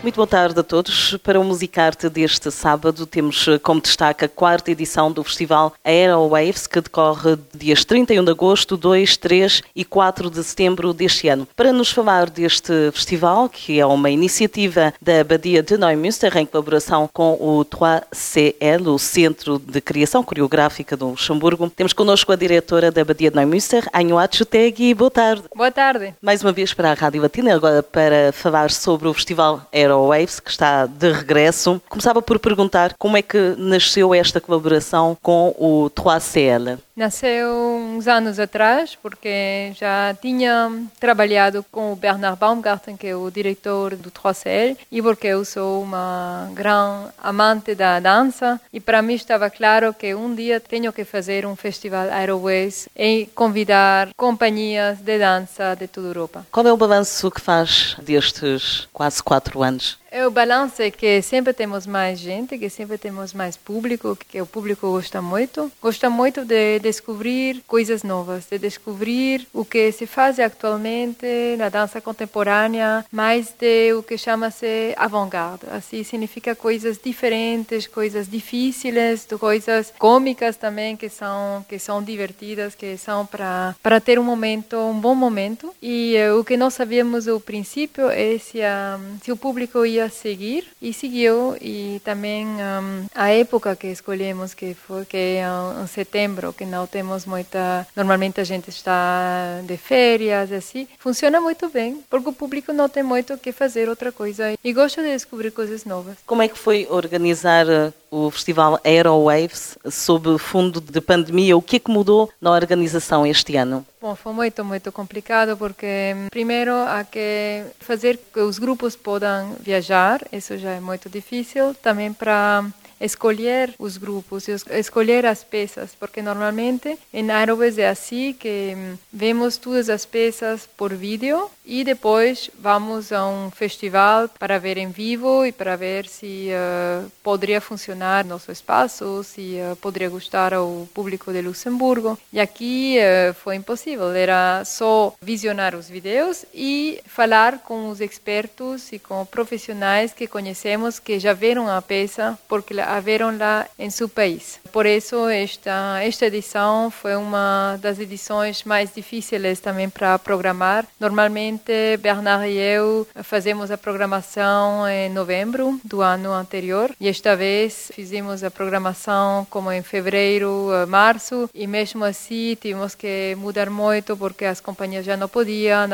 Muito boa tarde a todos. Para o Musicarte deste sábado, temos como destaque a quarta edição do festival Aerowaves, que decorre dias 31 de agosto, 2, 3 e 4 de setembro deste ano. Para nos falar deste festival, que é uma iniciativa da Abadia de Neumünster, em colaboração com o 3CL, o Centro de Criação Coreográfica do Luxemburgo, temos connosco a diretora da Abadia de Neumünster, Anho Achutegui. Boa tarde. Boa tarde. Mais uma vez para a Rádio Latina, agora para falar sobre o festival Aerowaves Aerowaves, que está de regresso. Começava por perguntar como é que nasceu esta colaboração com o 3CL. Nasceu uns anos atrás, porque já tinha trabalhado com o Bernard Baumgarten, que é o diretor do 3CL, e porque eu sou uma grande amante da dança, e para mim estava claro que um dia tenho que fazer um festival Aeroways e convidar companhias de dança de toda a Europa. Qual é o balanço que faz destes quase quatro anos? É, o balanço é que sempre temos mais gente, que sempre temos mais público, que o público gosta muito. Gosta muito de descobrir coisas novas, de descobrir o que se faz atualmente na dança contemporânea, mais de o que chama-se avant-garde. Assim significa coisas diferentes, coisas difíceis, coisas cômicas também que são que são divertidas, que são para para ter um momento, um bom momento. E uh, o que nós sabíamos ao princípio é se, um, se o público ia ia seguir e seguiu e também um, a época que escolhemos que foi que é em setembro que não temos muita normalmente a gente está de férias assim funciona muito bem porque o público não tem muito o que fazer outra coisa e gosta de descobrir coisas novas como é que foi organizar uh, o festival Aerowaves sob fundo de pandemia? O que é que mudou na organização este ano Bom, foi muito, muito complicado porque, primeiro, há que fazer que os grupos possam viajar, isso já é muito difícil. Também para escolher os grupos, escolher as peças, porque normalmente em Aerobes é assim que vemos todas as peças por vídeo e depois vamos a um festival para ver em vivo e para ver se uh, poderia funcionar nosso espaço, se uh, poderia gostar ao público de Luxemburgo. E aqui uh, foi impossível, era só visionar os vídeos e falar com os expertos e com profissionais que conhecemos que já viram a peça, porque a viram lá em seu país. Por isso, esta, esta edição foi uma das edições mais difíceis também para programar. Normalmente, Bernard e eu fazemos a programação em novembro do ano anterior e esta vez fizemos a programação como em fevereiro, eh, março e mesmo assim tivemos que mudar muito porque as companhias já não podiam,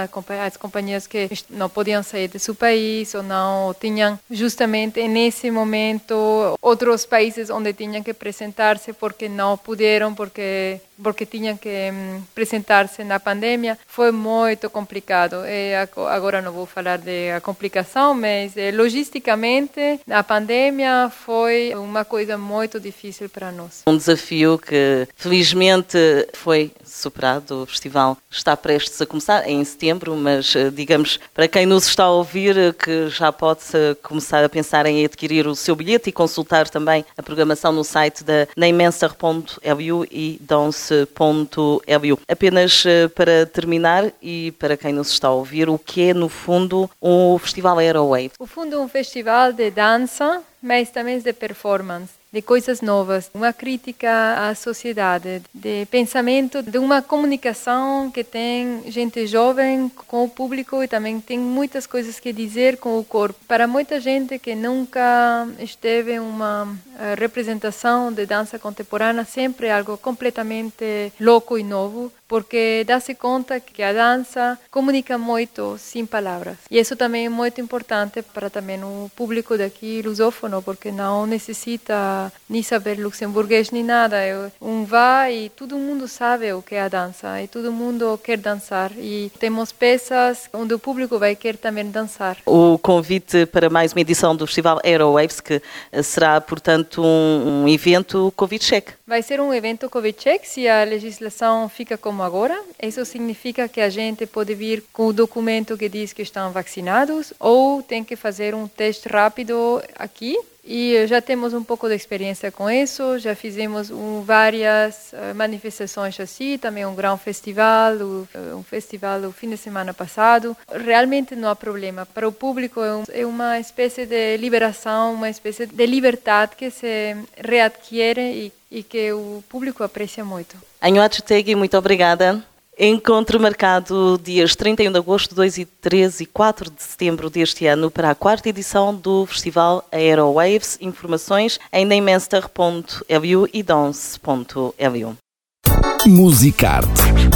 as companhias que não podiam sair de seu país ou não tinham justamente nesse momento outros países onde tinham que apresentar-se porque não puderam, porque porque tinham que apresentar-se na pandemia, foi muito complicado. E agora não vou falar de a complicação, mas eh, logisticamente a pandemia foi uma coisa muito difícil para nós. Um desafio que felizmente foi superado. O festival está prestes a começar em setembro, mas eh, digamos para quem nos está a ouvir eh, que já pode começar a pensar em adquirir o seu bilhete e consultar também a programação no site da neimenser.lu e Dance Ponto.lu. Apenas eh, para terminar e para quem nos está a ouvir, o que é no fundo o Festival Aerowave? O fundo é um festival de dança, mas também de performance de coisas novas, uma crítica à sociedade, de pensamento, de uma comunicação que tem gente jovem com o público e também tem muitas coisas que dizer com o corpo. Para muita gente que nunca esteve uma eh, representação de dança contemporânea, sempre é algo completamente louco e novo, porque dá-se conta que a dança comunica muito sem palavras. E isso também é muito importante para também o público daqui lusófono, porque não necessita precisa nem saber luxemburguês nem nada. Um vai e todo mundo sabe o que é a dança e todo mundo quer dançar. E temos peças onde o público vai querer também dançar. O convite para mais uma edição do Festival Aerowaves, que será, portanto, um, um evento Covid-check. Vai ser um evento Covid-check se a legislação fica como agora. Isso significa que a gente pode vir com o documento que diz que estão vacinados ou tem que fazer um teste rápido aqui e já temos um pouco de experiência com isso, já fizemos um, várias uh, manifestações assim, também um grande festival, um festival o fim de semana passado. Realmente não há problema. Para o público é, um, é uma espécie de liberação, uma espécie de liberdade que se readquire e, e que o público aprecia muito. Anhoate Tegui, muito obrigada. Encontro marcado dias 31 de agosto, 2 e 3 e 4 de setembro deste ano para a quarta edição do Festival Aerowaves. Informações em namenster.lu e dance.lu. Musicarte